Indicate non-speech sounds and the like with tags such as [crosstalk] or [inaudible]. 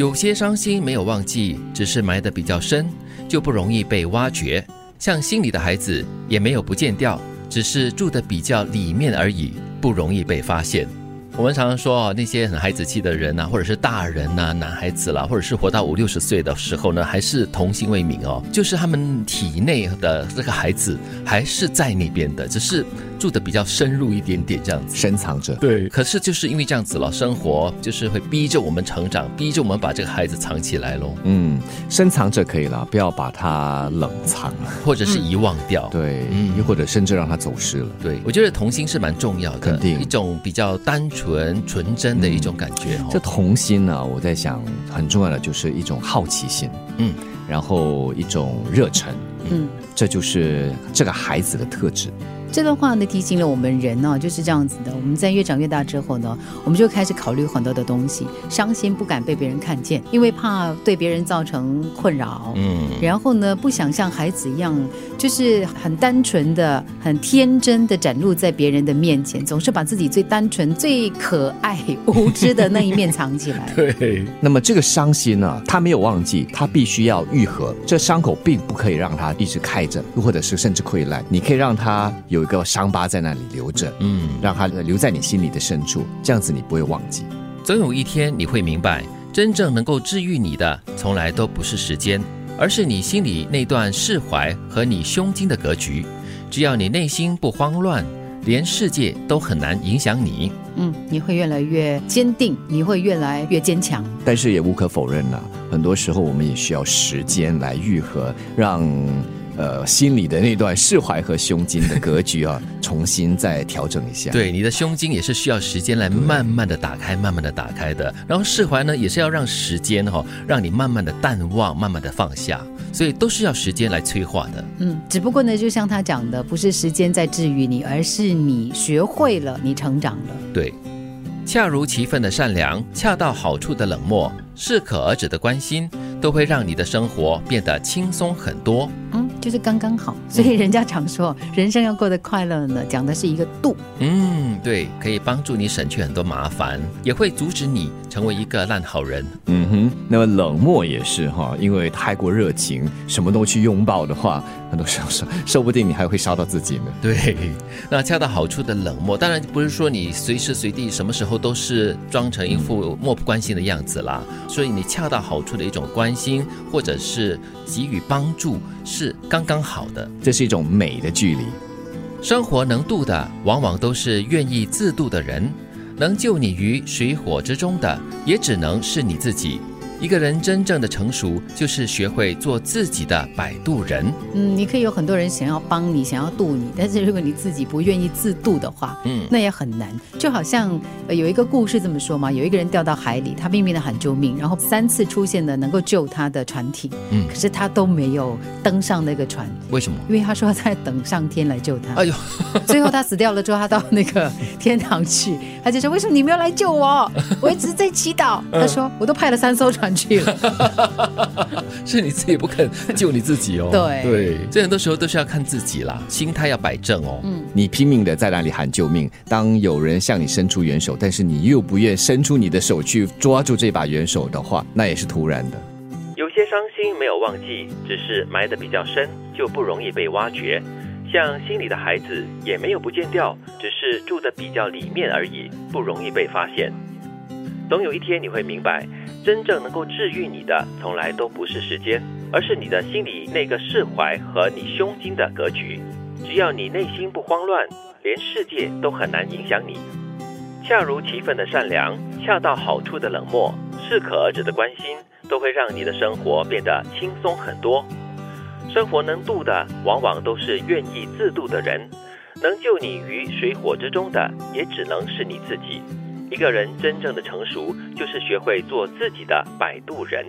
有些伤心没有忘记，只是埋得比较深，就不容易被挖掘。像心里的孩子也没有不见掉，只是住的比较里面而已，不容易被发现。我们常常说啊，那些很孩子气的人呐，或者是大人呐，男孩子啦，或者是活到五六十岁的时候呢，还是童心未泯哦，就是他们体内的这个孩子还是在那边的，只是。住的比较深入一点点，这样子深藏着。对，可是就是因为这样子了，生活就是会逼着我们成长，逼着我们把这个孩子藏起来喽。嗯，深藏着可以了，不要把它冷藏，或者是遗忘掉。对，又或者甚至让它走失了。对，我觉得童心是蛮重要的，肯定一种比较单纯、纯纯真的一种感觉。这童心呢，我在想很重要的就是一种好奇心，嗯，然后一种热忱，嗯，这就是这个孩子的特质。这段话呢提醒了我们人呢就是这样子的。我们在越长越大之后呢，我们就开始考虑很多的东西。伤心不敢被别人看见，因为怕对别人造成困扰。嗯。然后呢，不想像孩子一样，就是很单纯的、很天真的展露在别人的面前，总是把自己最单纯、最可爱、无知的那一面藏起来。[laughs] 对。那么这个伤心呢，他没有忘记，他必须要愈合。这伤口并不可以让它一直开着，或者是甚至溃烂。你可以让它有。一个伤疤在那里留着，嗯，让它留在你心里的深处，这样子你不会忘记。总有一天你会明白，真正能够治愈你的，从来都不是时间，而是你心里那段释怀和你胸襟的格局。只要你内心不慌乱，连世界都很难影响你。嗯，你会越来越坚定，你会越来越坚强。但是也无可否认呢，很多时候我们也需要时间来愈合，让。呃，心里的那段释怀和胸襟的格局啊，重新再调整一下。对，你的胸襟也是需要时间来慢慢的打开，慢慢的打开的。然后释怀呢，也是要让时间哈，让你慢慢的淡忘，慢慢的放下。所以都是要时间来催化的。嗯，只不过呢，就像他讲的，不是时间在治愈你，而是你学会了，你成长了。对，恰如其分的善良，恰到好处的冷漠，适可而止的关心，都会让你的生活变得轻松很多。嗯。就是刚刚好，所以人家常说人生要过得快乐呢，讲的是一个度。嗯，对，可以帮助你省去很多麻烦，也会阻止你成为一个烂好人。嗯哼，那么冷漠也是哈，因为太过热情，什么都去拥抱的话，很多时候说说不定你还会烧到自己呢。对，那恰到好处的冷漠，当然不是说你随时随地、什么时候都是装成一副漠不关心的样子啦。所以你恰到好处的一种关心，或者是给予帮助，是。刚刚好的，这是一种美的距离。生活能渡的，往往都是愿意自渡的人；能救你于水火之中的，也只能是你自己。一个人真正的成熟，就是学会做自己的摆渡人。嗯，你可以有很多人想要帮你，想要渡你，但是如果你自己不愿意自渡的话，嗯，那也很难。就好像有一个故事这么说嘛，有一个人掉到海里，他拼命的喊救命，然后三次出现了能够救他的船体，嗯，可是他都没有登上那个船。为什么？因为他说他在等上天来救他。哎呦，最后他死掉了之后，他到那个天堂去，他就说：“为什么你没有来救我？我一直在祈祷。”他说：“我都派了三艘船。”去了，[laughs] 是你自己不肯 [laughs] 救你自己哦。对对，这很多时候都是要看自己啦，心态要摆正哦。嗯，你拼命的在那里喊救命，当有人向你伸出援手，但是你又不愿伸出你的手去抓住这把援手的话，那也是突然的。有些伤心没有忘记，只是埋得比较深，就不容易被挖掘。像心里的孩子也没有不见掉，只是住的比较里面而已，不容易被发现。总有一天你会明白。真正能够治愈你的，从来都不是时间，而是你的心里那个释怀和你胸襟的格局。只要你内心不慌乱，连世界都很难影响你。恰如其分的善良，恰到好处的冷漠，适可而止的关心，都会让你的生活变得轻松很多。生活能渡的，往往都是愿意自渡的人；能救你于水火之中的，也只能是你自己。一个人真正的成熟，就是学会做自己的摆渡人。